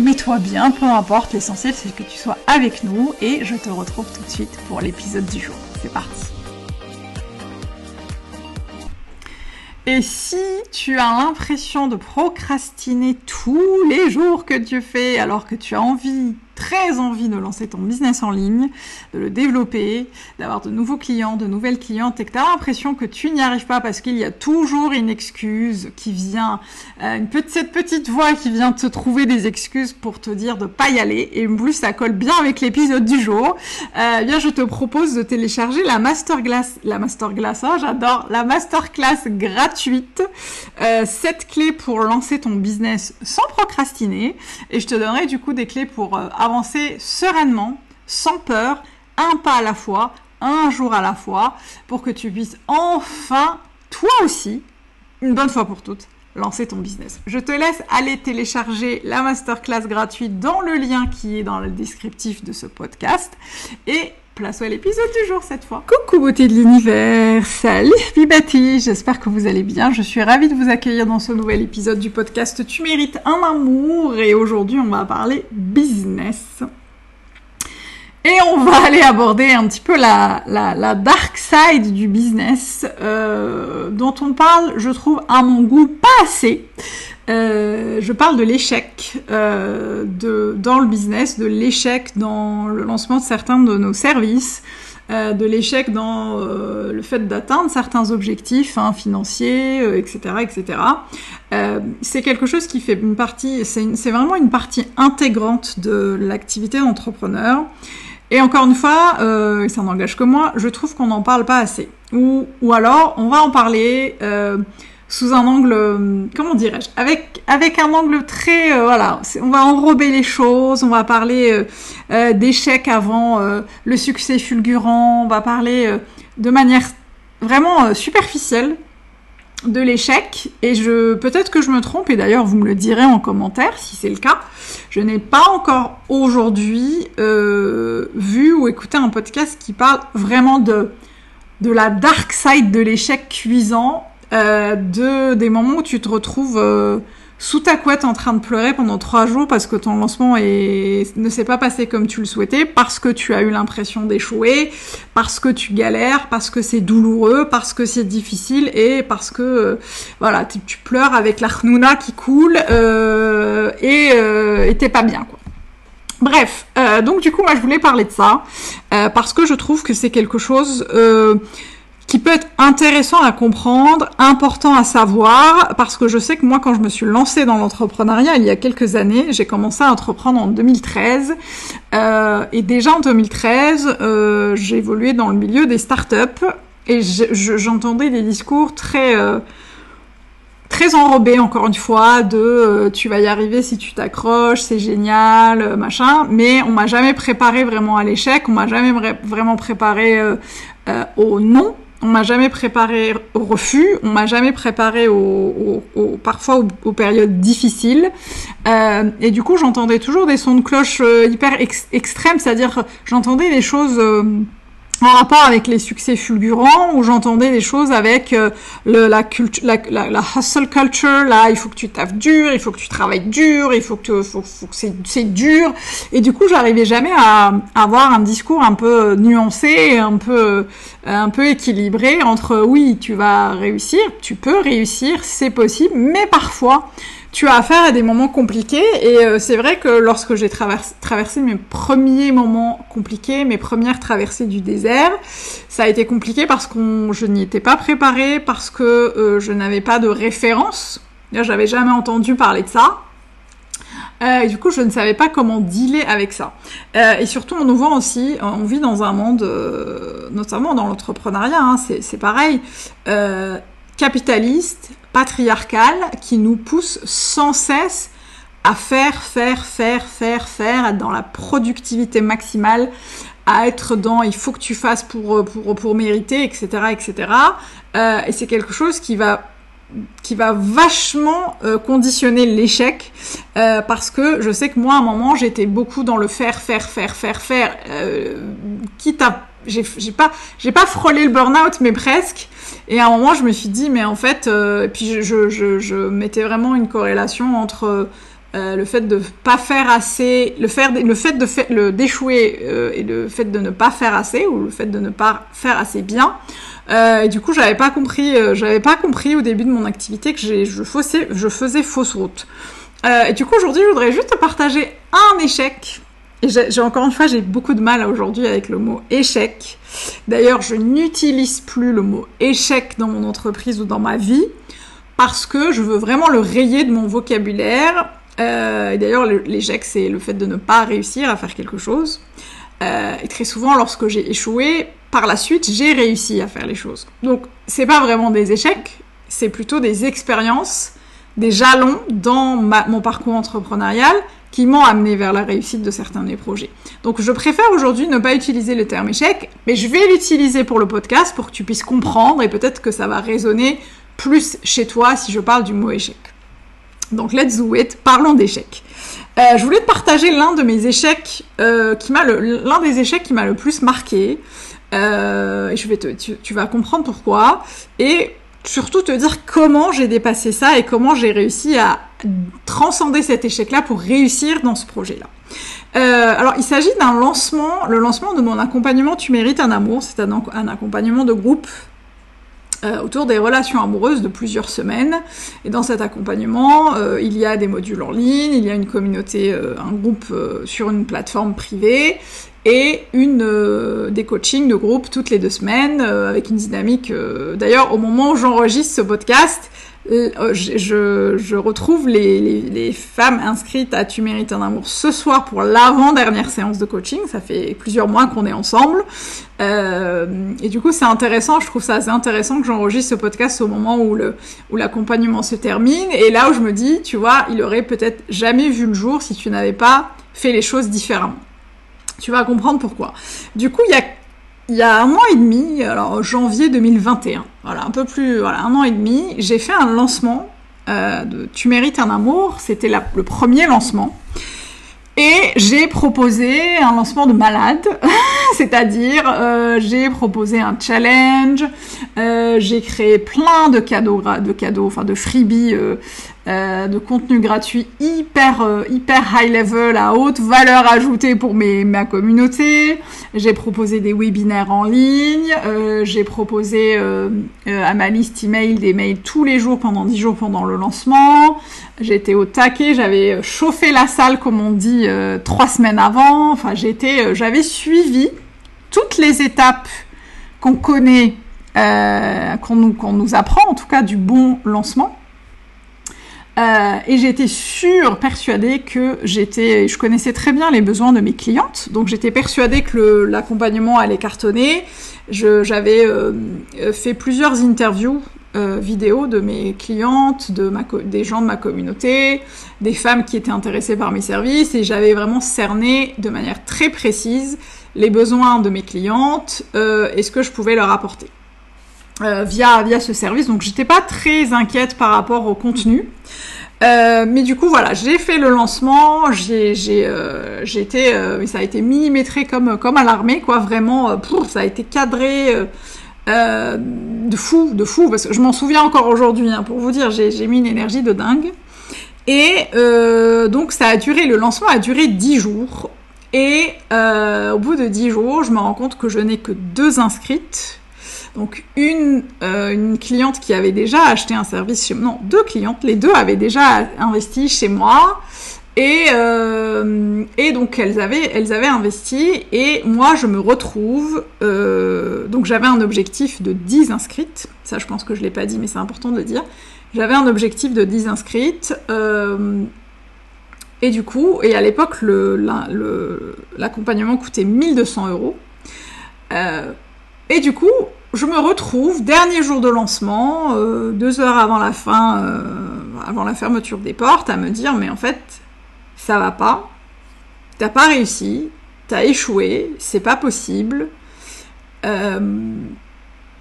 mets-toi bien, peu importe, l'essentiel c'est que tu sois avec nous et je te retrouve tout de suite pour l'épisode du jour. C'est parti Et si tu as l'impression de procrastiner tous les jours que tu fais alors que tu as envie très envie de lancer ton business en ligne, de le développer, d'avoir de nouveaux clients, de nouvelles clientes, et que tu as l'impression que tu n'y arrives pas parce qu'il y a toujours une excuse qui vient, euh, cette petite voix qui vient te trouver des excuses pour te dire de pas y aller, et en plus ça colle bien avec l'épisode du jour, euh, eh bien je te propose de télécharger la masterclass, la masterclass, oh, j'adore, la masterclass gratuite, euh, 7 clés pour lancer ton business sans procrastiner, et je te donnerai du coup des clés pour euh, avancer sereinement, sans peur, un pas à la fois, un jour à la fois, pour que tu puisses enfin, toi aussi, une bonne fois pour toutes, lancer ton business. Je te laisse aller télécharger la masterclass gratuite dans le lien qui est dans le descriptif de ce podcast. Et place à l'épisode du jour cette fois. Coucou beauté de l'univers, salut Bibati, j'espère que vous allez bien. Je suis ravie de vous accueillir dans ce nouvel épisode du podcast Tu mérites un amour et aujourd'hui on va parler business. Et on va aller aborder un petit peu la, la, dark side du business euh, dont on parle, je trouve, à mon goût, pas assez. Euh, je parle de l'échec euh, dans le business, de l'échec dans le lancement de certains de nos services, euh, de l'échec dans le fait d'atteindre certains objectifs hein, financiers, etc., etc. c'est quelque chose qui fait une partie, c'est vraiment une partie intégrante de l'activité d'entrepreneur. Et encore une fois, euh, ça n'engage que moi, je trouve qu'on n'en parle pas assez. Ou alors, on va en parler sous un angle, euh, comment dirais-je, avec avec un angle très, euh, voilà, on va enrober les choses, on va parler euh, d'échecs avant le succès fulgurant, on va parler de manière vraiment superficielle de l'échec et je peut-être que je me trompe et d'ailleurs vous me le direz en commentaire si c'est le cas. Je n'ai pas encore aujourd'hui vu ou écouté un podcast qui parle vraiment de de la dark side de l'échec cuisant euh, de des moments où tu te retrouves euh, sous ta couette en train de pleurer pendant trois jours parce que ton lancement est... ne s'est pas passé comme tu le souhaitais, parce que tu as eu l'impression d'échouer, parce que tu galères, parce que c'est douloureux, parce que c'est difficile et parce que euh, voilà tu pleures avec la qui coule euh, et t'es pas bien quoi. Bref, donc du coup moi je voulais parler de ça parce que je trouve que c'est quelque chose qui peut être intéressant à comprendre, important à savoir, parce que je sais que moi, quand je me suis lancée dans l'entrepreneuriat il y a quelques années, j'ai commencé à entreprendre en 2013, euh, et déjà en 2013, euh, j'ai dans le milieu des startups, et j'entendais des discours très... Euh, très enrobés encore une fois de euh, tu vas y arriver si tu t'accroches, c'est génial, euh, machin, mais on m'a jamais préparé vraiment à l'échec, on m'a jamais vraiment préparé au non, on m'a jamais préparé au refus, on m'a jamais préparé au, parfois aux, périodes difficiles. Euh, et du coup, j'entendais toujours des sons de cloche euh, hyper extrêmes, c'est-à-dire j'entendais des choses euh, en rapport avec les succès fulgurants où j'entendais des choses avec euh, le, la, la, la, hustle culture, là il faut que tu taffes dur, il faut que tu travailles dur, il faut que, faut, faut que c'est dur. Et du coup j'arrivais jamais à, à, avoir un discours un peu nuancé, un peu, un peu équilibré entre oui tu vas réussir, tu peux réussir, c'est possible, mais parfois tu as affaire à des moments compliqués et euh, c'est vrai que lorsque j'ai traversé mes premiers moments compliqués, mes premières traversées du désert, ça a été compliqué parce que je n'y étais pas préparée, parce que euh, je n'avais pas de référence. J'avais jamais entendu parler de ça. Euh, et du coup, je ne savais pas comment dealer avec ça. et surtout, on nous voit aussi, on vit dans un monde, notamment dans l'entrepreneuriat, hein, c'est pareil, capitaliste, patriarcale qui nous pousse sans cesse à faire, faire, faire, faire, faire, être dans la productivité maximale, à être dans il faut que tu fasses pour, pour, pour mériter, etc. etc. Euh, et c'est quelque chose qui va qui va vachement euh, conditionner l'échec euh, parce que je sais que moi à un moment j'étais beaucoup dans le faire faire faire faire faire quitte à j'ai pas j'ai pas frôlé le burn-out mais presque. Et à un moment je me suis dit mais en fait euh, puis je, je, je, mettais vraiment une corrélation entre euh, le fait de pas faire assez le faire le fait de d'échouer euh, et le fait de ne pas faire assez ou le fait de ne pas faire assez bien. Et du coup j'avais pas compris j'avais pas compris au début de mon activité que je faisais je faisais fausse route. Et du coup aujourd'hui je voudrais juste partager un échec et j'ai encore une fois, j'ai beaucoup de mal aujourd'hui avec le mot échec. D'ailleurs, je n'utilise plus le mot échec dans mon entreprise ou dans ma vie parce que je veux vraiment le rayer de mon vocabulaire. Euh, et d'ailleurs, l'échec, c'est le fait de ne pas réussir à faire quelque chose. Euh, et très souvent, lorsque j'ai échoué, par la suite, j'ai réussi à faire les choses. Donc, c'est pas vraiment des échecs, c'est plutôt des expériences, des jalons dans mon parcours entrepreneurial qui m'ont amené vers la réussite de certains de mes projets. Donc je préfère aujourd'hui ne pas utiliser le terme échec, mais je vais l'utiliser pour le podcast pour que tu puisses comprendre et peut-être que ça va résonner plus chez toi si je parle du mot échec. Donc let's do it, parlons d'échecs. Euh, je voulais te partager l'un de mes échecs euh, qui m'a l'un des échecs qui m'a le plus marqué. Euh, et tu, tu vas comprendre pourquoi. Et surtout te dire comment j'ai dépassé ça et comment j'ai réussi à transcender cet échec-là pour réussir dans ce projet-là. Euh, alors, il s'agit d'un lancement, le lancement de mon accompagnement Tu mérites un amour. C'est un, accompagnement de groupe euh, autour des relations amoureuses de plusieurs semaines. Et dans cet accompagnement, euh, il y a des modules en ligne, il y a une communauté, un groupe sur une plateforme privée et une des coachings de groupe toutes les deux semaines avec une dynamique. D'ailleurs, au moment où j'enregistre ce podcast, euh, je, je, retrouve les, les, femmes inscrites à Tu mérites un amour ce soir pour l'avant-dernière séance de coaching. Ça fait plusieurs mois qu'on est ensemble. Euh, et du coup, c'est intéressant. Je trouve ça assez intéressant que j'enregistre ce podcast au moment où le où l'accompagnement se termine. Et là où je me dis, tu vois, il aurait peut-être jamais vu le jour si tu n'avais pas fait les choses différemment. Tu vas comprendre pourquoi. Du coup, il y a il y a un an et demi, alors janvier 2021, voilà, un peu plus, voilà, un an et demi, j'ai fait un lancement euh, de Tu mérites un amour, c'était le premier lancement. Et j'ai proposé un lancement de malade, c'est-à-dire euh, j'ai proposé un challenge, euh, j'ai créé plein de cadeaux, de cadeaux, enfin de freebies, euh, de contenu gratuit hyper euh, hyper high level, à haute valeur ajoutée pour ma communauté. J'ai proposé des webinaires en ligne, j'ai proposé à ma liste email des mails tous les jours pendant 10 jours pendant le lancement. J'étais au taquet, j'avais chauffé la salle comme on dit trois semaines avant. Enfin, j'avais suivi toutes les étapes qu'on connaît euh, qu'on nous, nous, apprend, en tout cas du bon lancement. Euh, et j'étais sûre, persuadée que j'étais, je connaissais très bien les besoins de mes clientes, donc j'étais persuadée que l'accompagnement allait cartonner. J'avais euh, fait plusieurs interviews euh, vidéo de mes clientes, de des gens de ma communauté, des femmes qui étaient intéressées par mes services, et j'avais vraiment cerné de manière très précise les besoins de mes clientes et ce que je pouvais leur apporter. Euh, via, via ce service. Donc j'étais pas très inquiète par rapport au contenu. Euh, mais du coup, voilà, j'ai fait le lancement, j'ai, j'ai, euh, été, ça a été millimétré comme, comme à l'armée, quoi, vraiment, pour, ça a été cadré de fou, de fou, parce que je m'en souviens encore aujourd'hui, hein, pour vous dire, j'ai, j'ai mis une énergie de dingue. Et donc, ça a duré, le lancement a duré 10 jours. Et au bout de 10 jours, je me rends compte que je n'ai que deux inscrites donc une, euh, une cliente qui avait déjà acheté un service chez moi, non, deux clientes, les deux avaient déjà investi chez moi. Et, euh, et donc elles avaient, elles avaient investi. Et moi je me retrouve, euh, donc j'avais un objectif de 10 inscrites, ça je pense que je l'ai pas dit mais c'est important de le dire, j'avais un objectif de 10 inscrites et du coup, et à l'époque l'accompagnement coûtait 1200 euros. Et du coup je me retrouve, dernier jour de lancement, euh, deux heures avant la fin, euh, avant la fermeture des portes, à me dire mais en fait, ça va pas, t'as pas réussi, t'as échoué, c'est pas possible, euh,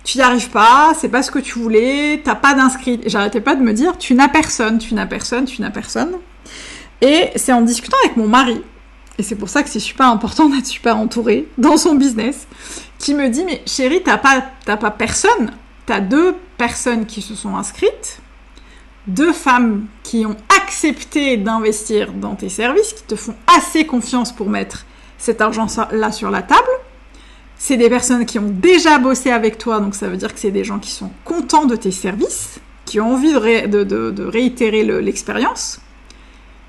tu n'y arrives pas, c'est pas ce que tu voulais, t'as pas d'inscrit. J'arrêtais pas de me dire tu n'as personne, tu n'as personne, tu n'as personne. Et c'est en discutant avec mon mari, et c'est pour ça que c'est super important d'être super entouré dans son business, qui me dit mais chérie t'as pas t'as pas personne. T'as deux personnes qui se sont inscrites deux femmes qui ont accepté d'investir dans tes services qui te font assez confiance pour mettre cet argent là sur la table. C'est des personnes qui ont déjà bossé avec toi donc ça veut dire que c'est des gens qui sont contents de tes services qui ont envie de, de, réitérer l'expérience.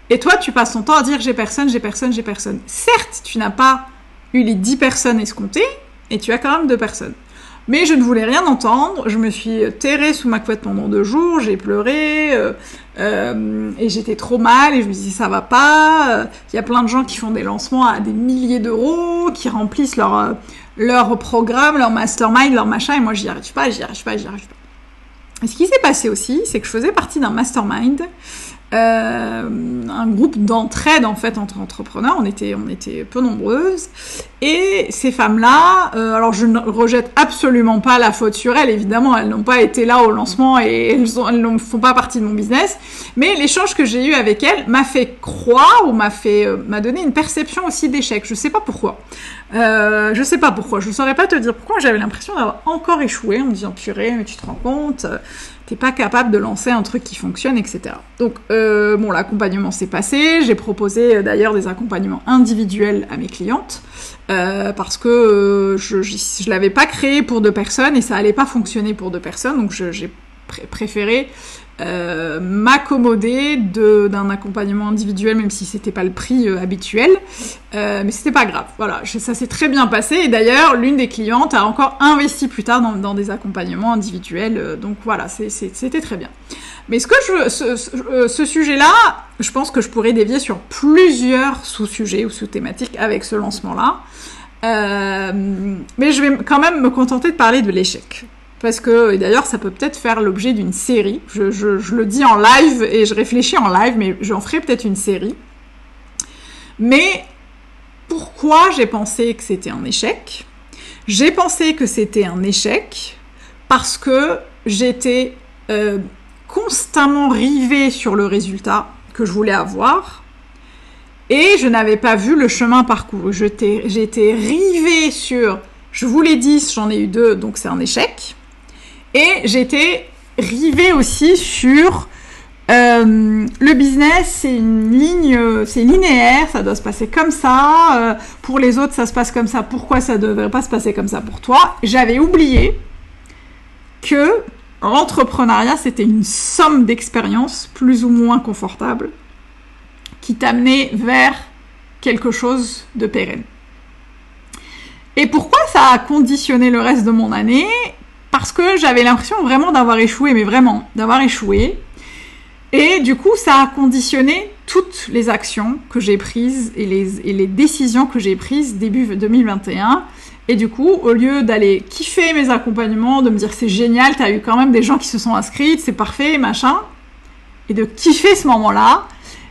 Et toi tu passes ton temps à dire j'ai personne j'ai personne j'ai personne. Certes tu n'as pas eu les 10 personnes escomptées et tu as quand même deux personnes. Mais je ne voulais rien entendre, je me suis terrée sous ma couette pendant deux jours, j'ai pleuré, euh, euh, et j'étais trop mal, et je me disais ça va pas, il y a plein de gens qui font des lancements à des milliers d'euros, qui remplissent leur, euh, leur programme, leur mastermind, leur machin, et moi j'y arrive pas, j'y arrive pas, j'y arrive pas. Et ce qui s'est passé aussi, c'est que je faisais partie d'un mastermind euh, un groupe d'entraide en fait entre entrepreneurs. On était, on était peu nombreuses. Et ces femmes-là, euh, alors je ne rejette absolument pas la faute sur elles, évidemment, elles n'ont pas été là au lancement et elles, ne font pas partie de mon business. Mais l'échange que j'ai eu avec elles m'a fait croire ou m'a fait, euh, m'a donné une perception aussi d'échec. Je sais pas pourquoi. Euh, je sais pas pourquoi. Je ne saurais pas te dire pourquoi. J'avais l'impression d'avoir encore échoué en me disant purée, mais tu te rends compte t'es pas capable de lancer un truc qui fonctionne, etc. Donc, euh, bon, l'accompagnement s'est passé. J'ai proposé euh, d'ailleurs des accompagnements individuels à mes clientes euh, parce que je, je, l'avais pas créé pour deux personnes et ça allait pas fonctionner pour deux personnes. Donc, j'ai préféré euh, m'accommoder d'un accompagnement individuel, même si c'était pas le prix euh, habituel. Euh, mais c'était pas grave. Voilà, ça s'est très bien passé. Et d'ailleurs, l'une des clientes a encore investi plus tard dans, dans des accompagnements individuels. Euh, donc voilà, c'était très bien. Mais ce que je, ce, ce sujet-là, je pense que je pourrais dévier sur plusieurs sous-sujets ou sous-thématiques avec ce lancement-là. mais je vais quand même me contenter de parler de l'échec. Parce que, et d'ailleurs, ça peut peut-être faire l'objet d'une série. Je, le dis en live et je réfléchis en live, mais j'en ferai peut-être une série. Mais pourquoi j'ai pensé que c'était un échec? J'ai pensé que c'était un échec parce que j'étais euh, constamment rivée sur le résultat que je voulais avoir et je n'avais pas vu le chemin parcouru. J'étais rivée sur je voulais 10, j'en ai eu deux, donc c'est un échec. Et j'étais rivée aussi sur euh, le business, c'est une ligne, c'est linéaire, ça doit se passer comme ça. Euh, pour les autres, ça se passe comme ça. Pourquoi ça ne devrait pas se passer comme ça pour toi? J'avais oublié que l'entrepreneuriat, c'était une somme d'expériences plus ou moins confortable qui t'amenait vers quelque chose de pérenne. Et pourquoi ça a conditionné le reste de mon année? Parce que j'avais l'impression vraiment d'avoir échoué, mais vraiment, d'avoir échoué. Et du coup, ça a conditionné toutes les actions que j'ai prises et les, décisions que j'ai prises début 2021. Et du coup, au lieu d'aller kiffer mes accompagnements, de me dire c'est génial, t'as eu quand même des gens qui se sont inscrits, c'est parfait, machin, et de kiffer ce moment-là,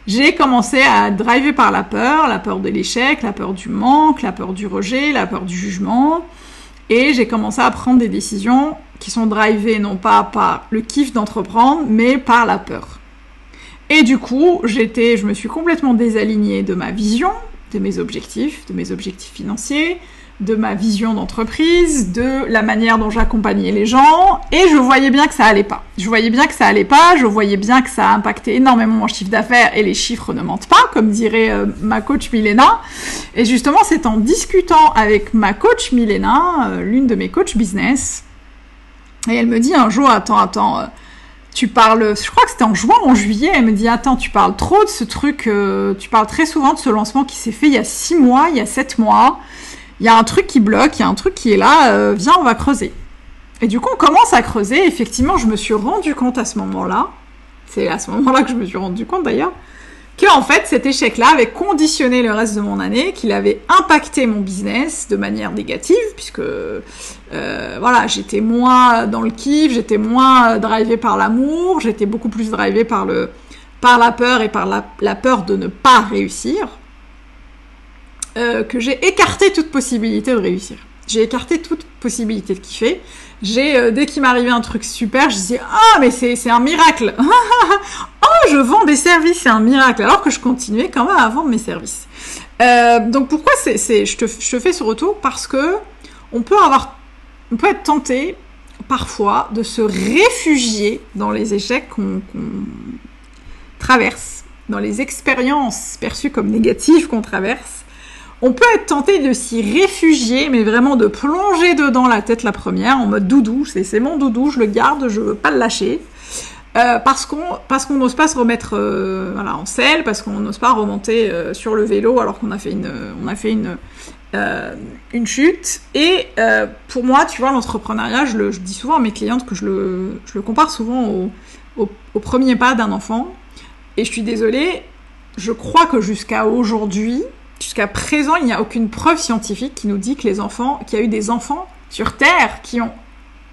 j'ai commencé à driver par la peur, la peur de l'échec, la peur du manque, la peur du rejet, la peur du jugement. Et j'ai commencé à prendre des décisions qui sont drivées non pas par le kiff d'entreprendre, mais par la peur. Et du coup, j'étais, je me suis complètement désalignée de ma vision, de mes objectifs, de mes objectifs financiers, de ma vision d'entreprise, de la manière dont j'accompagnais les gens, et je voyais bien que ça allait pas. Je voyais bien que ça allait pas, je voyais bien que ça a impacté énormément mon chiffre d'affaires, et les chiffres ne mentent pas, comme dirait euh, ma coach Milena. Et justement, c'est en discutant avec ma coach Milena, euh, l'une de mes coachs business, et elle me dit un jour, attends, attends, euh, tu parles, je crois que c'était en juin ou en juillet, elle me dit, attends, tu parles trop de ce truc, tu parles très souvent de ce lancement qui s'est fait il y a six mois, il y a sept mois, il y a un truc qui bloque, il y a un truc qui est là, euh, viens, on va creuser. Et du coup, on commence à creuser. Effectivement, je me suis rendu compte à ce moment-là, c'est à ce moment-là que je me suis rendu compte d'ailleurs, qu'en fait, cet échec-là avait conditionné le reste de mon année, qu'il avait impacté mon business de manière négative, puisque euh, voilà, j'étais moins dans le kiff, j'étais moins drivé par l'amour, j'étais beaucoup plus drivé par le par la peur et par la peur de ne pas réussir. Euh, que j'ai écarté toute possibilité de réussir. J'ai écarté toute possibilité de kiffer. J'ai, euh, dès qu'il m'arrivait un truc super, je disais ah mais c'est c'est un miracle. oh je vends des services, c'est un miracle. Alors que je continuais quand même à vendre mes services. Euh, donc pourquoi je te fais ce retour? Parce que on peut avoir on peut être tenté parfois de se réfugier dans les échecs qu'on traverse, dans les expériences perçues comme négatives qu'on traverse on peut être tenté de s'y réfugier, mais vraiment de plonger dedans la tête la première, en mode doudou, c'est mon doudou, je le garde, je veux pas le lâcher. Euh, parce qu'on n'ose pas se remettre euh, en selle, parce qu'on n'ose pas remonter euh, sur le vélo alors qu'on a fait une a chute. Et pour moi, tu vois, l'entrepreneuriat, je, dis souvent à mes clientes que je le, compare souvent au premier pas d'un enfant. Et je suis désolée, je crois que jusqu'à aujourd'hui, Jusqu'à présent, il n'y a aucune preuve scientifique qui nous dit que les enfants, qu'il y a eu des enfants sur Terre qui ont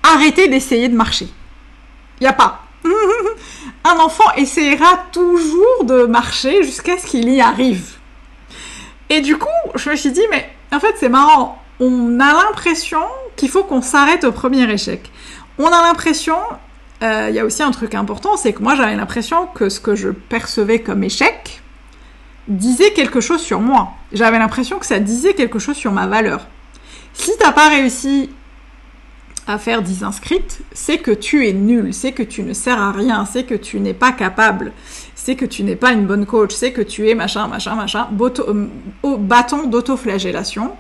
arrêté d'essayer de marcher. Il n'y a pas. Un enfant essayera toujours de marcher jusqu'à ce qu'il y arrive. Et du coup, je me suis dit, mais en fait, c'est marrant. On a l'impression qu'il faut qu'on s'arrête au premier échec. On a l'impression, euh, il y a aussi un truc important, c'est que moi j'avais l'impression que ce que je percevais comme échec, disait quelque chose sur moi. J'avais l'impression que ça disait quelque chose sur ma valeur. Si t'as pas réussi à faire 10 inscrites, c'est que tu es nul, c'est que tu ne sers à rien, c'est que tu n'es pas capable, c'est que tu n'es pas une bonne coach, c'est que tu es machin, machin, machin, euh, au bâton d'autoflagellation.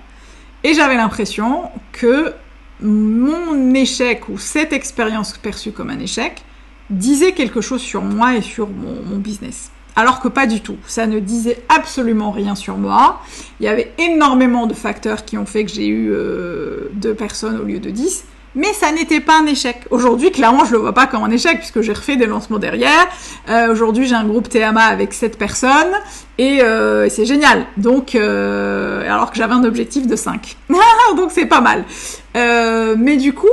Et j'avais l'impression que mon échec ou cette expérience perçue comme un échec disait quelque chose sur moi et sur mon business. Alors que pas du tout. Ça ne disait absolument rien sur moi. Il y avait énormément de facteurs qui ont fait que j'ai eu euh, deux personnes au lieu de dix. Mais ça n'était pas un échec. Aujourd'hui, clairement, je le vois pas comme un échec puisque j'ai refait des lancements derrière. Euh, aujourd'hui, j'ai un groupe TMA avec sept personnes et euh, c'est génial. Donc, alors que j'avais un objectif de 5. Donc, c'est pas mal. mais du coup,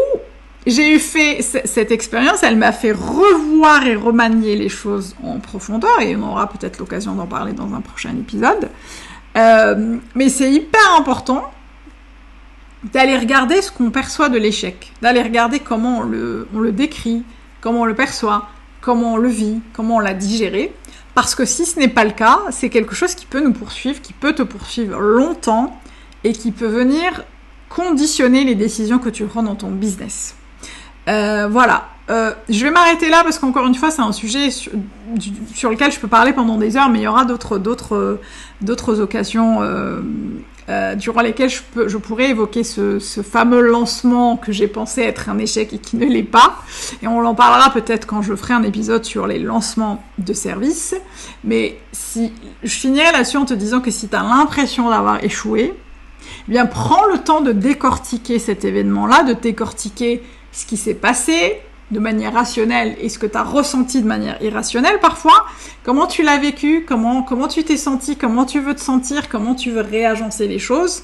j'ai eu fait cette expérience, elle m'a fait revoir et remanier les choses en profondeur, et on aura peut-être l'occasion d'en parler dans un prochain épisode. Euh, mais c'est hyper important d'aller regarder ce qu'on perçoit de l'échec, d'aller regarder comment on le, on le décrit, comment on le perçoit, comment on le vit, comment on l'a digéré. Parce que si ce n'est pas le cas, c'est quelque chose qui peut nous poursuivre, qui peut te poursuivre longtemps et qui peut venir conditionner les décisions que tu prends dans ton business. Euh, voilà. Euh, je vais m'arrêter là parce qu'encore une fois, c'est un sujet sur, lequel je peux parler pendant des heures, mais il y aura d'autres, d'autres, d'autres occasions euh, durant lesquelles je, peux, je pourrais évoquer ce, fameux lancement que j'ai pensé être un échec et qui ne l'est pas. Et on en parlera peut-être quand je ferai un épisode sur les lancements de services. Mais si je finirai là-dessus en te disant que si tu as l'impression d'avoir échoué, eh bien prends le temps de décortiquer cet événement-là, de décortiquer ce qui s'est passé de manière rationnelle et ce que tu as ressenti de manière irrationnelle parfois, comment tu l'as vécu, comment, comment tu t'es senti, comment tu veux te sentir, comment tu veux réagencer les choses,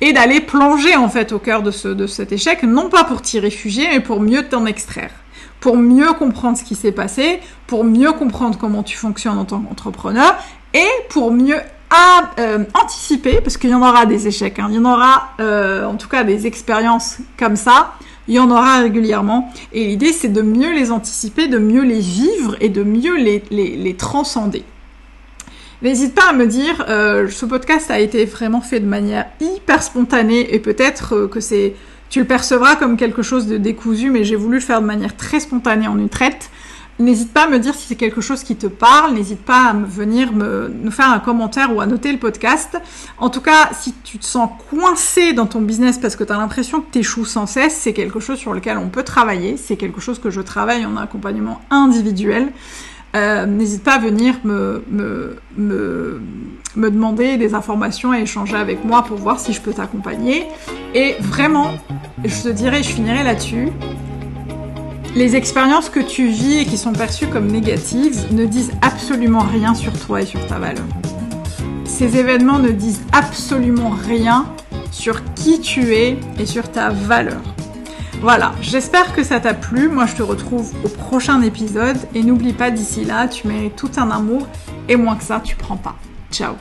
et d'aller plonger en fait au cœur de, ce, de cet échec, non pas pour t'y réfugier, mais pour mieux t'en extraire, pour mieux comprendre ce qui s'est passé, pour mieux comprendre comment tu fonctionnes en tant qu'entrepreneur, et pour mieux euh, anticiper, parce qu'il y en aura des échecs, hein. il y en aura euh, en tout cas des expériences comme ça, il y en aura régulièrement. Et l'idée, c'est de mieux les anticiper, de mieux les vivre et de mieux les, transcender. N'hésite pas à me dire, euh, ce podcast a été vraiment fait de manière hyper spontanée et peut-être euh, que c'est, tu le percevras comme quelque chose de décousu, mais j'ai voulu le faire de manière très spontanée en une traite. N'hésite pas à me dire si c'est quelque chose qui te parle, n'hésite pas à venir nous faire un commentaire ou à noter le podcast. En tout cas, si tu te sens coincé dans ton business parce que tu as l'impression que tu échoues sans cesse, c'est quelque chose sur lequel on peut travailler, c'est quelque chose que je travaille en accompagnement individuel. Euh, n'hésite pas à venir me, me demander des informations et échanger avec moi pour voir si je peux t'accompagner. Et vraiment, je te dirais, je finirai là-dessus, les expériences que tu vis et qui sont perçues comme négatives ne disent absolument rien sur toi et sur ta valeur. Ces événements ne disent absolument rien sur qui tu es et sur ta valeur. Voilà, j'espère que ça t'a plu. Moi, je te retrouve au prochain épisode. Et n'oublie pas, d'ici là, tu mérites tout un amour. Et moins que ça, tu prends pas. Ciao